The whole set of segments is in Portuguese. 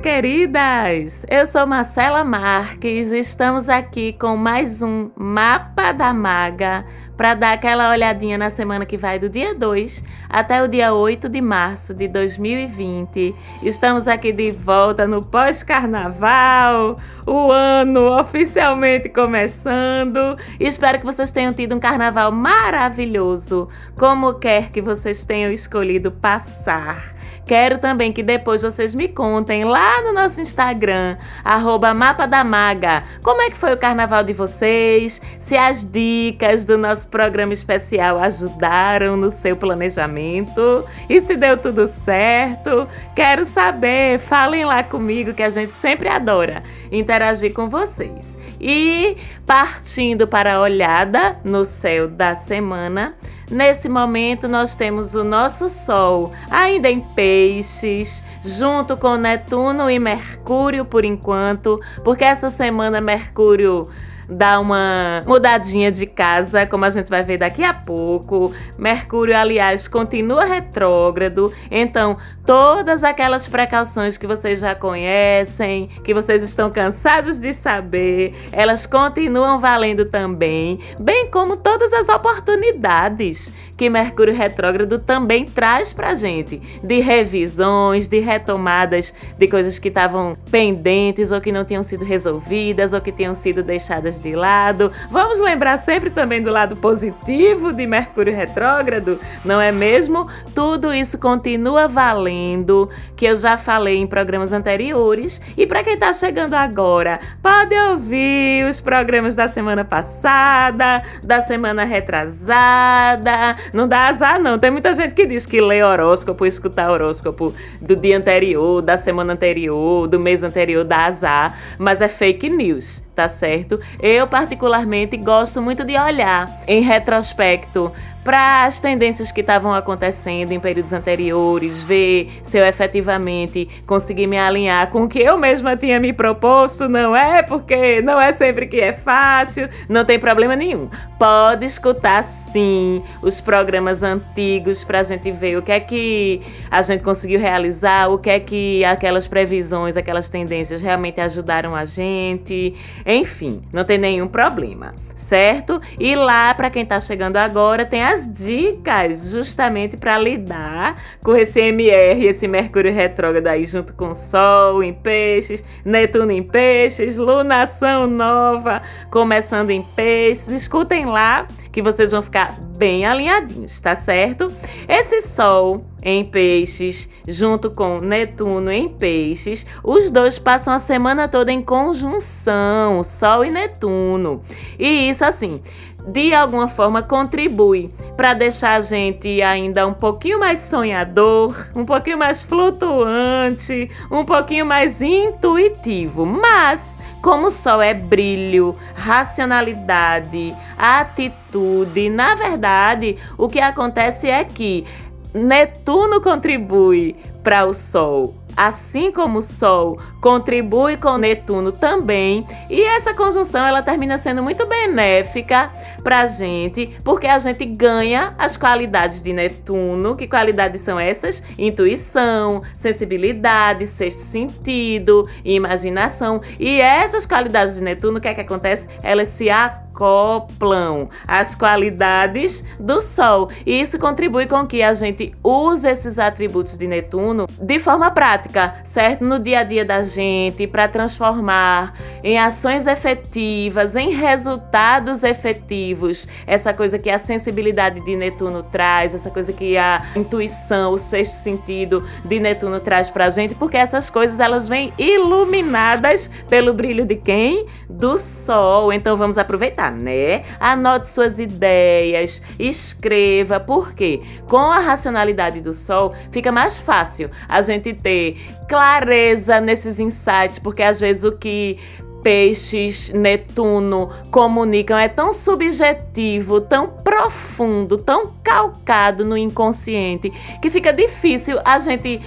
queridas! Eu sou Marcela Marques estamos aqui com mais um Mapa da Maga para dar aquela olhadinha na semana que vai do dia 2 até o dia 8 de março de 2020. Estamos aqui de volta no pós-carnaval, o ano oficialmente começando. Espero que vocês tenham tido um carnaval maravilhoso, como quer que vocês tenham escolhido passar. Quero também que depois vocês me contem lá no nosso Instagram, arroba Mapa da Maga, como é que foi o carnaval de vocês, se as dicas do nosso programa especial ajudaram no seu planejamento e se deu tudo certo. Quero saber, falem lá comigo que a gente sempre adora interagir com vocês. E partindo para a olhada no céu da semana, Nesse momento, nós temos o nosso Sol ainda em Peixes, junto com Netuno e Mercúrio por enquanto, porque essa semana Mercúrio dar uma mudadinha de casa, como a gente vai ver daqui a pouco. Mercúrio, aliás, continua retrógrado, então todas aquelas precauções que vocês já conhecem, que vocês estão cansados de saber, elas continuam valendo também, bem como todas as oportunidades que Mercúrio retrógrado também traz pra gente, de revisões, de retomadas de coisas que estavam pendentes ou que não tinham sido resolvidas ou que tinham sido deixadas de lado. Vamos lembrar sempre também do lado positivo de Mercúrio retrógrado, não é mesmo? Tudo isso continua valendo, que eu já falei em programas anteriores. E para quem está chegando agora, pode ouvir os programas da semana passada, da semana retrasada. Não dá azar, não. Tem muita gente que diz que lê horóscopo, escutar horóscopo do dia anterior, da semana anterior, do mês anterior, dá azar. Mas é fake news, tá certo? Particularmente, gosto muito de olhar em retrospecto para as tendências que estavam acontecendo em períodos anteriores, ver se eu efetivamente consegui me alinhar com o que eu mesma tinha me proposto, não é? Porque não é sempre que é fácil, não tem problema nenhum. Pode escutar sim os programas antigos para a gente ver o que é que a gente conseguiu realizar, o que é que aquelas previsões, aquelas tendências realmente ajudaram a gente. Enfim, não tem nenhum problema, certo? E lá, para quem está chegando agora, tem as dicas justamente para lidar com esse MR, esse Mercúrio retrógrado aí junto com Sol em Peixes, Netuno em Peixes, lunação nova começando em Peixes. Escutem lá que vocês vão ficar bem alinhadinhos, tá certo? Esse Sol em Peixes, junto com Netuno em Peixes, os dois passam a semana toda em conjunção, Sol e Netuno. E isso assim de alguma forma contribui para deixar a gente ainda um pouquinho mais sonhador, um pouquinho mais flutuante, um pouquinho mais intuitivo. Mas, como o sol é brilho, racionalidade, atitude, na verdade, o que acontece é que Netuno contribui para o Sol assim como o Sol contribui com Netuno também, e essa conjunção ela termina sendo muito benéfica para a gente, porque a gente ganha as qualidades de Netuno. Que qualidades são essas? Intuição, sensibilidade, sexto sentido, imaginação. E essas qualidades de Netuno, o que é que acontece? Elas se acoplam às qualidades do Sol. E isso contribui com que a gente use esses atributos de Netuno de forma prática, certo? No dia a dia da gente, para transformar em ações efetivas, em resultados efetivos. Essa coisa que a sensibilidade de Netuno traz, essa coisa que a intuição, o sexto sentido de Netuno traz para a gente, porque essas coisas elas vêm iluminadas pelo brilho de quem? Do Sol. Então vamos aproveitar né? Anote suas ideias, escreva, porque com a racionalidade do sol fica mais fácil a gente ter clareza nesses insights, porque às vezes o que Peixes, Netuno comunicam é tão subjetivo, tão profundo, tão calcado no inconsciente, que fica difícil a gente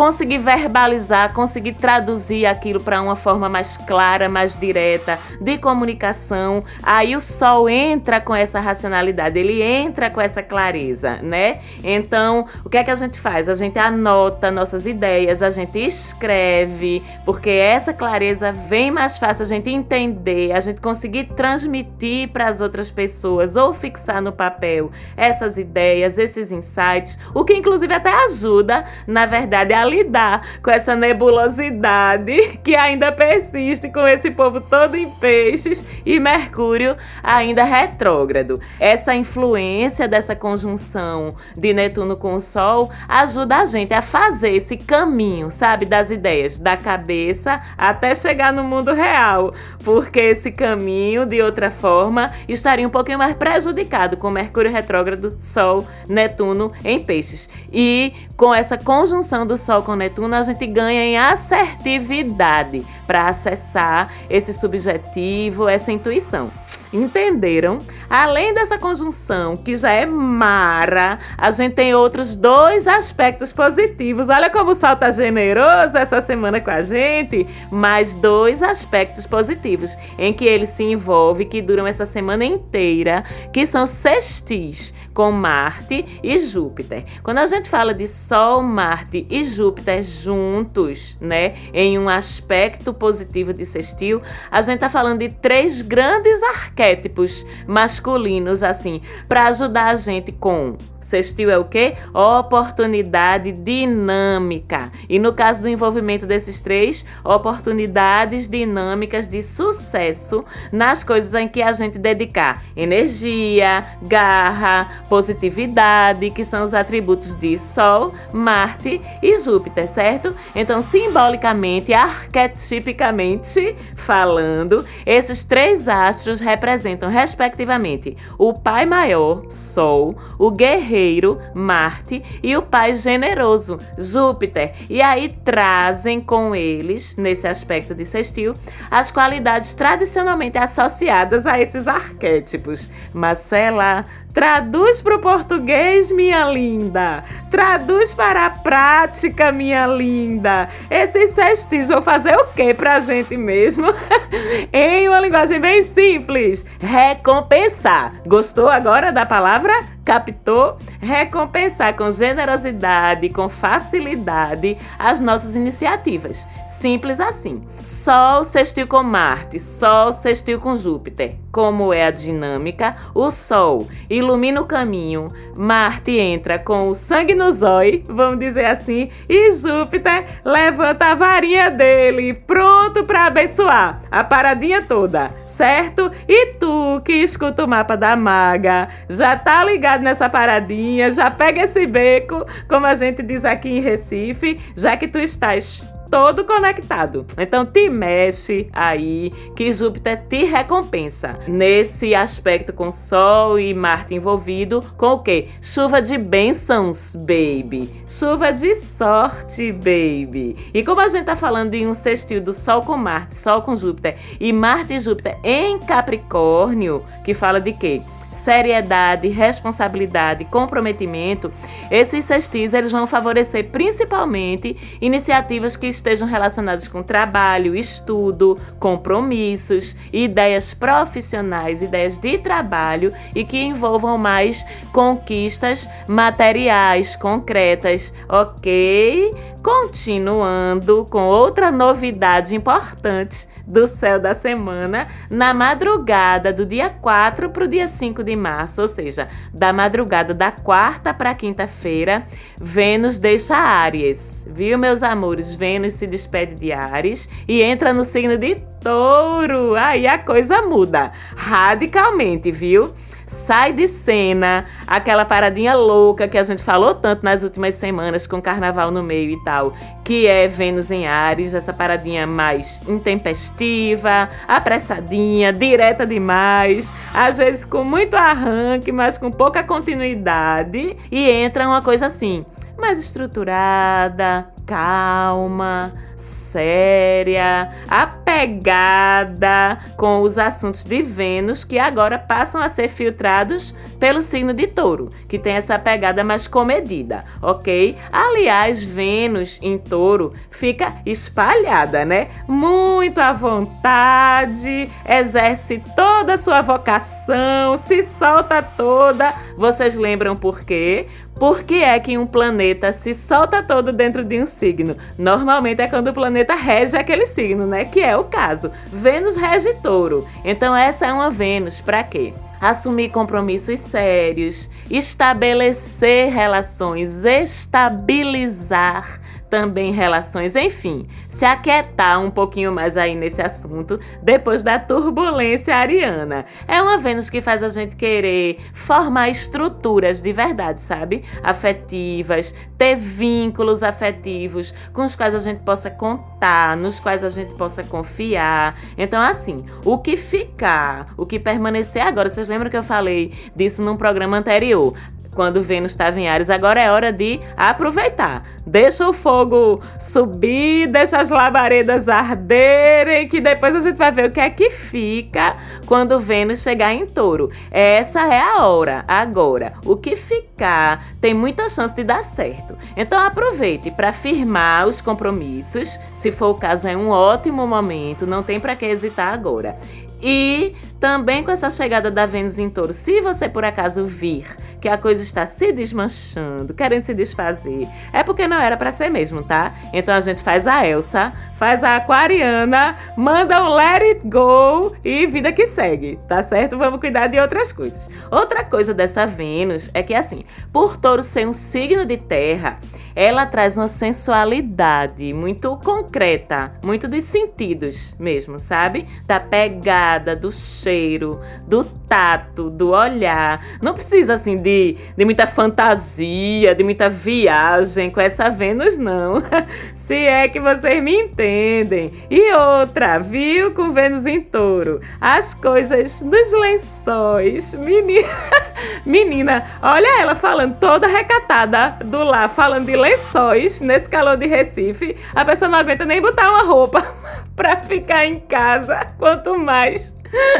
conseguir verbalizar, conseguir traduzir aquilo para uma forma mais clara, mais direta de comunicação. Aí o sol entra com essa racionalidade, ele entra com essa clareza, né? Então, o que é que a gente faz? A gente anota nossas ideias, a gente escreve, porque essa clareza vem mais fácil a gente entender, a gente conseguir transmitir para as outras pessoas ou fixar no papel essas ideias, esses insights, o que inclusive até ajuda, na verdade, a lidar com essa nebulosidade que ainda persiste com esse povo todo em peixes e Mercúrio ainda retrógrado. Essa influência dessa conjunção de Netuno com o Sol ajuda a gente a fazer esse caminho, sabe, das ideias da cabeça até chegar no mundo real, porque esse caminho, de outra forma, estaria um pouquinho mais prejudicado com Mercúrio retrógrado, Sol, Netuno em peixes. E com essa conjunção do Sol com Netuno, a gente ganha em assertividade para acessar esse subjetivo, essa intuição. Entenderam? Além dessa conjunção, que já é mara, a gente tem outros dois aspectos positivos. Olha como o sol tá generoso essa semana com a gente. Mais dois aspectos positivos em que ele se envolve, que duram essa semana inteira, que são sextis com Marte e Júpiter. Quando a gente fala de Sol, Marte e Júpiter juntos, né, em um aspecto positivo de sextil, a gente tá falando de três grandes arquétipos masculinos assim, para ajudar a gente com Sextil é o quê? Oportunidade dinâmica. E no caso do envolvimento desses três, oportunidades dinâmicas de sucesso nas coisas em que a gente dedicar energia, garra, positividade, que são os atributos de Sol, Marte e Júpiter, certo? Então, simbolicamente, arquetipicamente falando, esses três astros representam, respectivamente, o Pai Maior, Sol, o Guerreiro guerreiro, Marte, e o pai generoso, Júpiter. E aí trazem com eles, nesse aspecto de sextil, as qualidades tradicionalmente associadas a esses arquétipos. Marcela, Traduz para o português, minha linda. Traduz para a prática, minha linda. Esses sextis vão fazer o que para a gente mesmo? em uma linguagem bem simples. Recompensar. Gostou agora da palavra? Captou? Recompensar com generosidade, com facilidade as nossas iniciativas. Simples assim. Sol sextil com Marte, Sol sextil com Júpiter. Como é a dinâmica? O Sol ilumina o caminho, Marte entra com o sangue no zóio, vamos dizer assim, e Júpiter levanta a varinha dele, pronto para abençoar a paradinha toda, certo? E tu que escuta o mapa da maga, já tá ligado nessa paradinha, já pega esse beco, como a gente diz aqui em Recife, já que tu estás todo conectado. Então te mexe aí que Júpiter te recompensa. Nesse aspecto com Sol e Marte envolvido, com o que? Chuva de bênçãos, baby. Chuva de sorte, baby. E como a gente tá falando de um sextil do Sol com Marte, Sol com Júpiter e Marte e Júpiter em Capricórnio, que fala de quê? Seriedade, responsabilidade, comprometimento, esses sextis eles vão favorecer principalmente iniciativas que estejam relacionadas com trabalho, estudo, compromissos, ideias profissionais, ideias de trabalho e que envolvam mais conquistas materiais, concretas, ok? Continuando com outra novidade importante do céu da semana, na madrugada do dia 4 para o dia 5 de março, ou seja, da madrugada da quarta para quinta-feira, Vênus deixa Áries. Viu, meus amores? Vênus se despede de Áries e entra no signo de Touro. Aí a coisa muda radicalmente, viu? Sai de cena aquela paradinha louca que a gente falou tanto nas últimas semanas com carnaval no meio e tal, que é Vênus em Ares, essa paradinha mais intempestiva, apressadinha, direta demais, às vezes com muito arranque, mas com pouca continuidade, e entra uma coisa assim, mais estruturada, calma, séria, apegada com os assuntos de Vênus que agora passam a ser filtrados pelo signo de Touro, que tem essa pegada mais comedida, ok? Aliás, Vênus em Touro fica espalhada, né? Muito à vontade, exerce toda a sua vocação, se solta toda. Vocês lembram por quê? Por que é que um planeta se solta todo dentro de um signo? Normalmente é quando o planeta rege aquele signo, né? Que é o caso. Vênus rege touro. Então essa é uma Vênus para quê? assumir compromissos sérios, estabelecer relações, estabilizar também relações, enfim, se aquietar um pouquinho mais aí nesse assunto depois da turbulência ariana. É uma Vênus que faz a gente querer formar estruturas de verdade, sabe? Afetivas, ter vínculos afetivos com os quais a gente possa contar, nos quais a gente possa confiar. Então, assim, o que ficar, o que permanecer agora, vocês lembram que eu falei disso num programa anterior? Quando Vênus estava em Ares. Agora é hora de aproveitar. Deixa o fogo subir, deixa as labaredas arderem, que depois a gente vai ver o que é que fica quando Vênus chegar em Touro. Essa é a hora. Agora, o que ficar tem muita chance de dar certo. Então aproveite para firmar os compromissos. Se for o caso, é um ótimo momento. Não tem para que hesitar agora. E também com essa chegada da Vênus em Touro, se você por acaso vir que a coisa está se desmanchando, querendo se desfazer, é porque não era para ser mesmo, tá? Então a gente faz a Elsa, faz a Aquariana, manda um let it go e vida que segue, tá certo? Vamos cuidar de outras coisas. Outra coisa dessa Vênus é que assim, por Touro ser um signo de terra, ela traz uma sensualidade muito concreta, muito dos sentidos mesmo, sabe? Da pegada, do cheiro, do tato, do olhar. Não precisa assim de, de muita fantasia, de muita viagem com essa Vênus, não. Se é que vocês me entendem. E outra, viu com Vênus em touro? As coisas dos lençóis. Menina, menina, olha ela falando toda recatada do lá, falando de lençóis nesse calor de Recife. A pessoa não aguenta nem botar uma roupa pra ficar em casa. Quanto mais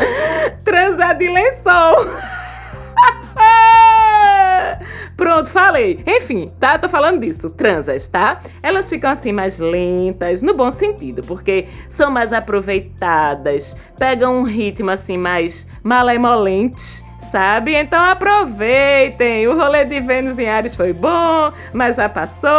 transar de lençol. Pronto, falei. Enfim, tá? Tô falando disso. Transas, tá? Elas ficam assim mais lentas, no bom sentido, porque são mais aproveitadas, pegam um ritmo assim mais malemolente sabe? Então aproveitem. O rolê de Vênus em Ares foi bom, mas já passou.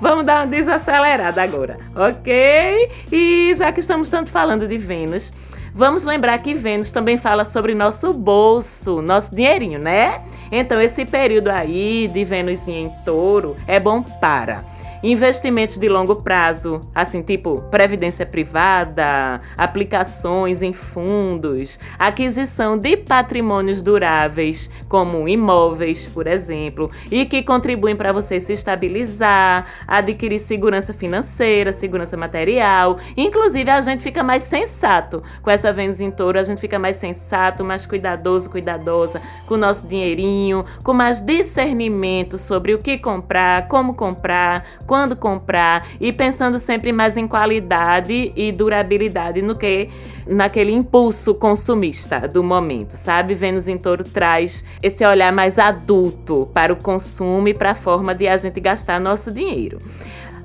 Vamos dar uma desacelerada agora, ok? E já que estamos tanto falando de Vênus, vamos lembrar que Vênus também fala sobre nosso bolso, nosso dinheirinho, né? Então esse período aí de Vênus em touro é bom para investimentos de longo prazo, assim, tipo previdência privada, aplicações em fundos, aquisição de patrimônios duráveis, como imóveis, por exemplo, e que contribuem para você se estabilizar, adquirir segurança financeira, segurança material. Inclusive, a gente fica mais sensato com essa Vênus em touro, a gente fica mais sensato, mais cuidadoso, cuidadosa com o nosso dinheirinho, com mais discernimento sobre o que comprar, como comprar, quando comprar e pensando sempre mais em qualidade e durabilidade no que naquele impulso consumista do momento, sabe? Vênus em Touro traz esse olhar mais adulto para o consumo e para a forma de a gente gastar nosso dinheiro.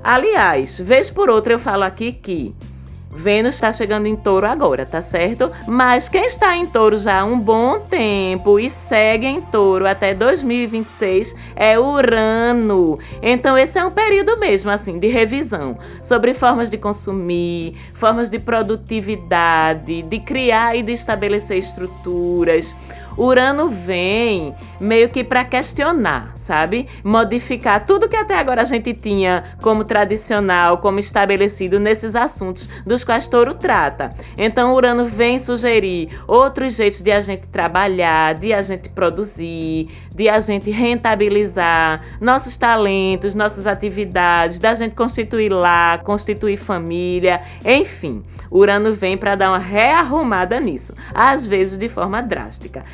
Aliás, vez por outra eu falo aqui que Vênus está chegando em touro agora, tá certo? Mas quem está em touro já há um bom tempo e segue em touro até 2026 é Urano. Então, esse é um período mesmo, assim, de revisão sobre formas de consumir, formas de produtividade, de criar e de estabelecer estruturas. Urano vem meio que para questionar, sabe? Modificar tudo que até agora a gente tinha como tradicional, como estabelecido nesses assuntos dos quais Touro trata. Então, Urano vem sugerir outros jeitos de a gente trabalhar, de a gente produzir, de a gente rentabilizar nossos talentos, nossas atividades, da gente constituir lá, constituir família, enfim. Urano vem para dar uma rearrumada nisso, às vezes de forma drástica.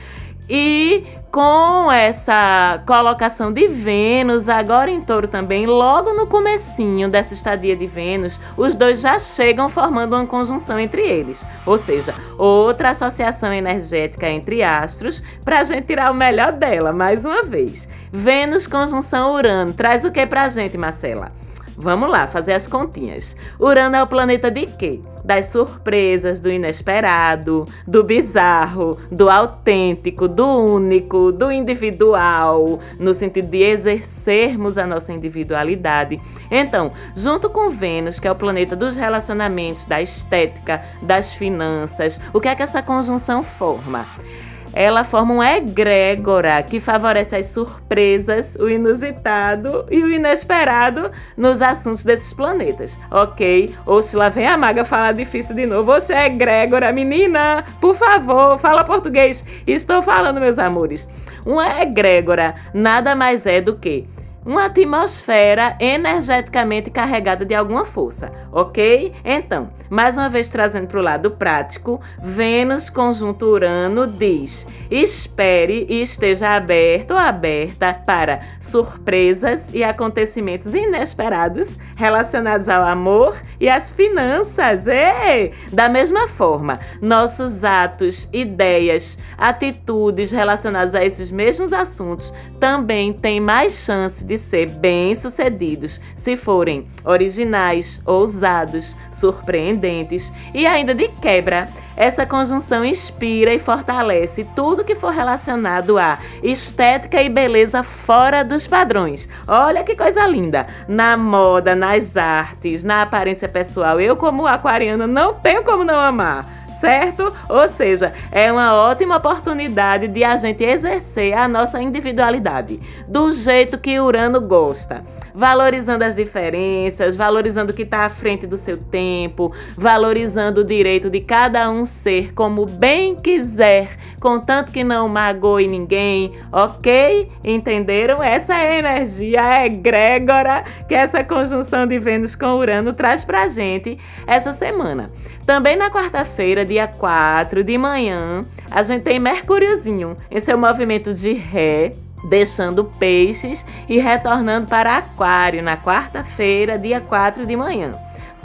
E com essa colocação de Vênus agora em Touro também, logo no comecinho dessa estadia de Vênus, os dois já chegam formando uma conjunção entre eles, ou seja, outra associação energética entre astros para a gente tirar o melhor dela, mais uma vez. Vênus conjunção Urano, traz o que pra gente, Marcela? Vamos lá, fazer as continhas. Urano é o planeta de quê? Das surpresas, do inesperado, do bizarro, do autêntico, do único, do individual, no sentido de exercermos a nossa individualidade. Então, junto com Vênus, que é o planeta dos relacionamentos, da estética, das finanças, o que é que essa conjunção forma? Ela forma um egrégora que favorece as surpresas, o inusitado e o inesperado nos assuntos desses planetas, ok? Ou se lá vem a maga falar difícil de novo. É egrégora, menina, por favor, fala português. Estou falando, meus amores. Uma egrégora nada mais é do que uma atmosfera energeticamente carregada de alguma força, ok? Então, mais uma vez trazendo para o lado prático, Vênus conjunto Urano diz: espere e esteja aberto ou aberta para surpresas e acontecimentos inesperados relacionados ao amor e às finanças. Ei! Da mesma forma, nossos atos, ideias, atitudes relacionadas a esses mesmos assuntos também têm mais chance de ser bem-sucedidos se forem originais, ousados, surpreendentes e ainda de quebra. Essa conjunção inspira e fortalece tudo que for relacionado a estética e beleza fora dos padrões. Olha que coisa linda! Na moda, nas artes, na aparência pessoal, eu, como aquariana, não tenho como não amar certo? Ou seja, é uma ótima oportunidade de a gente exercer a nossa individualidade do jeito que Urano gosta, valorizando as diferenças, valorizando o que está à frente do seu tempo, valorizando o direito de cada um ser como bem quiser, contanto que não magoe ninguém, ok? Entenderam? Essa é a energia egrégora que essa conjunção de Vênus com Urano traz pra gente essa semana. Também na quarta-feira, dia 4 de manhã, a gente tem Mercúriozinho em seu movimento de ré, deixando peixes e retornando para Aquário na quarta-feira, dia 4 de manhã.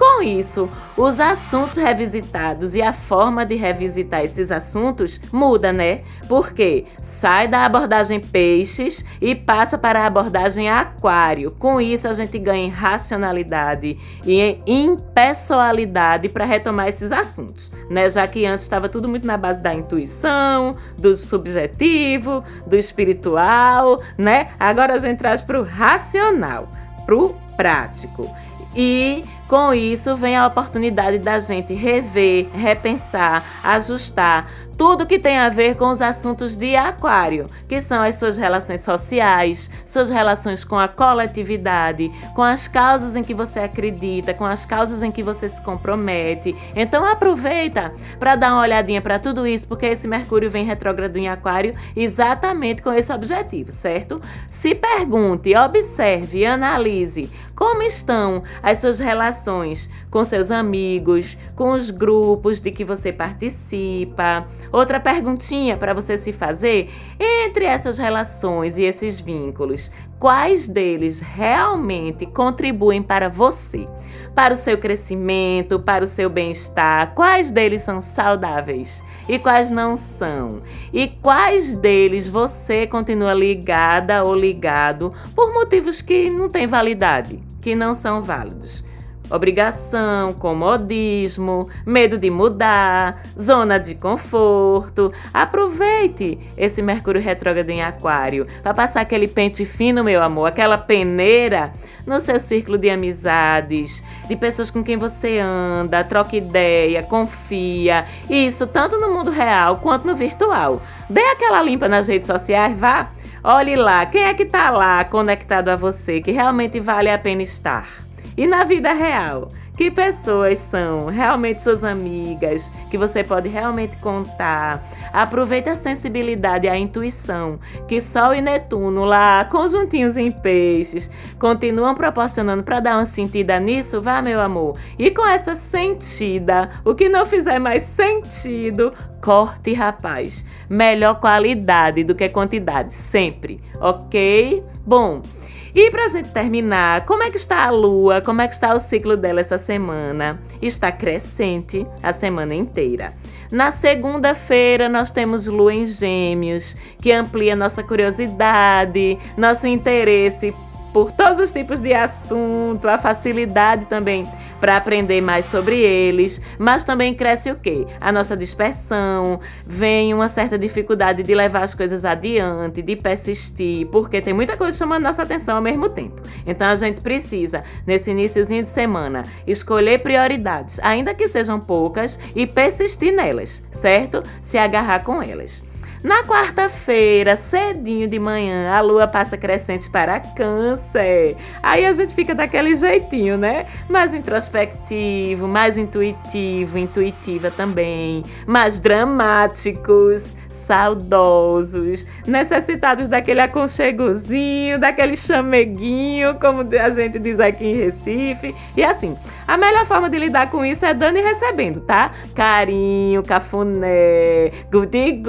Com isso, os assuntos revisitados e a forma de revisitar esses assuntos muda, né? Porque sai da abordagem peixes e passa para a abordagem aquário. Com isso, a gente ganha em racionalidade e em impessoalidade para retomar esses assuntos, né? Já que antes estava tudo muito na base da intuição, do subjetivo, do espiritual, né? Agora a gente traz para o racional, para o prático. E com isso vem a oportunidade da gente rever, repensar, ajustar tudo que tem a ver com os assuntos de Aquário, que são as suas relações sociais, suas relações com a coletividade, com as causas em que você acredita, com as causas em que você se compromete. Então aproveita para dar uma olhadinha para tudo isso, porque esse Mercúrio vem retrógrado em Aquário exatamente com esse objetivo, certo? Se pergunte, observe, analise como estão as suas relações com seus amigos, com os grupos de que você participa. Outra perguntinha para você se fazer: entre essas relações e esses vínculos, quais deles realmente contribuem para você, para o seu crescimento, para o seu bem-estar, quais deles são saudáveis e quais não são, e quais deles você continua ligada ou ligado por motivos que não têm validade, que não são válidos obrigação, comodismo, medo de mudar, zona de conforto. Aproveite esse Mercúrio retrógrado em Aquário para passar aquele pente fino, meu amor, aquela peneira no seu círculo de amizades, de pessoas com quem você anda, troca ideia, confia. Isso tanto no mundo real quanto no virtual. Dê aquela limpa nas redes sociais, vá. Olhe lá, quem é que está lá conectado a você, que realmente vale a pena estar? E na vida real, que pessoas são realmente suas amigas, que você pode realmente contar. Aproveite a sensibilidade e a intuição que Sol e Netuno lá, conjuntinhos em peixes, continuam proporcionando para dar uma sentida nisso, vá meu amor. E com essa sentida, o que não fizer mais sentido, corte, rapaz. Melhor qualidade do que quantidade, sempre, ok? Bom. E pra gente terminar, como é que está a lua? Como é que está o ciclo dela essa semana? Está crescente a semana inteira. Na segunda-feira, nós temos lua em Gêmeos, que amplia nossa curiosidade, nosso interesse por todos os tipos de assunto, a facilidade também para aprender mais sobre eles, mas também cresce o quê? A nossa dispersão, vem uma certa dificuldade de levar as coisas adiante, de persistir, porque tem muita coisa chamando nossa atenção ao mesmo tempo. Então a gente precisa, nesse iníciozinho de semana, escolher prioridades, ainda que sejam poucas, e persistir nelas, certo? Se agarrar com elas. Na quarta-feira, cedinho de manhã, a lua passa crescente para Câncer. Aí a gente fica daquele jeitinho, né? Mais introspectivo, mais intuitivo, intuitiva também, mais dramáticos, saudosos, necessitados daquele aconchegozinho, daquele chameguinho, como a gente diz aqui em Recife. E assim, a melhor forma de lidar com isso é dando e recebendo, tá? Carinho, cafuné, goody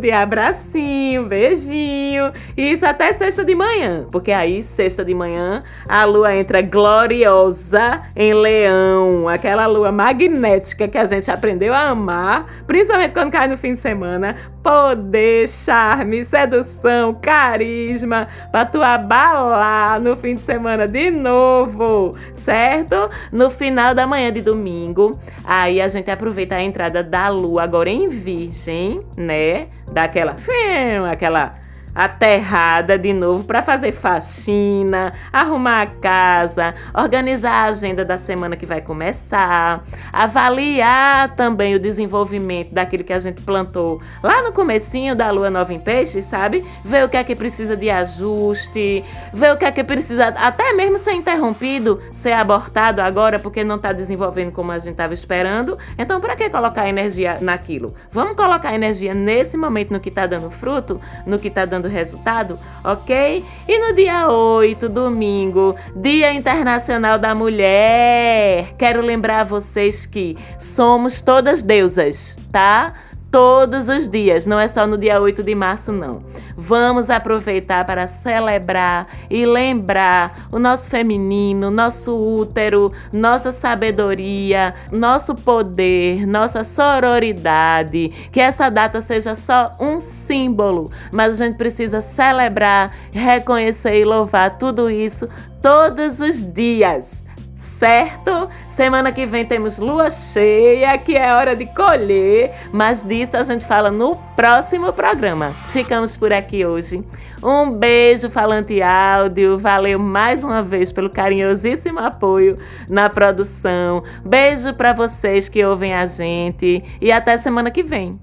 de abracinho, beijinho. Isso até sexta de manhã, porque aí, sexta de manhã, a lua entra gloriosa em leão, aquela lua magnética que a gente aprendeu a amar, principalmente quando cai no fim de semana. Poder, charme, sedução, carisma, pra tu abalar no fim de semana de novo, certo? No final da manhã de domingo, aí a gente aproveita a entrada da lua agora em Virgem, né? daquela aquela aterrada de novo para fazer faxina, arrumar a casa, organizar a agenda da semana que vai começar, avaliar também o desenvolvimento daquilo que a gente plantou lá no comecinho da lua nova em peixe, sabe? Ver o que é que precisa de ajuste, ver o que é que precisa até mesmo ser interrompido, ser abortado agora porque não está desenvolvendo como a gente estava esperando. Então, para que colocar energia naquilo? Vamos colocar energia nesse momento no que está dando fruto, no que está dando dando resultado, ok? E no dia 8, domingo, Dia Internacional da Mulher, quero lembrar vocês que somos todas deusas, tá? Todos os dias, não é só no dia 8 de março, não. Vamos aproveitar para celebrar e lembrar o nosso feminino, nosso útero, nossa sabedoria, nosso poder, nossa sororidade. Que essa data seja só um símbolo, mas a gente precisa celebrar, reconhecer e louvar tudo isso todos os dias certo? Semana que vem temos lua cheia, que é hora de colher, mas disso a gente fala no próximo programa. Ficamos por aqui hoje. Um beijo, falante áudio. Valeu mais uma vez pelo carinhosíssimo apoio na produção. Beijo para vocês que ouvem a gente e até semana que vem.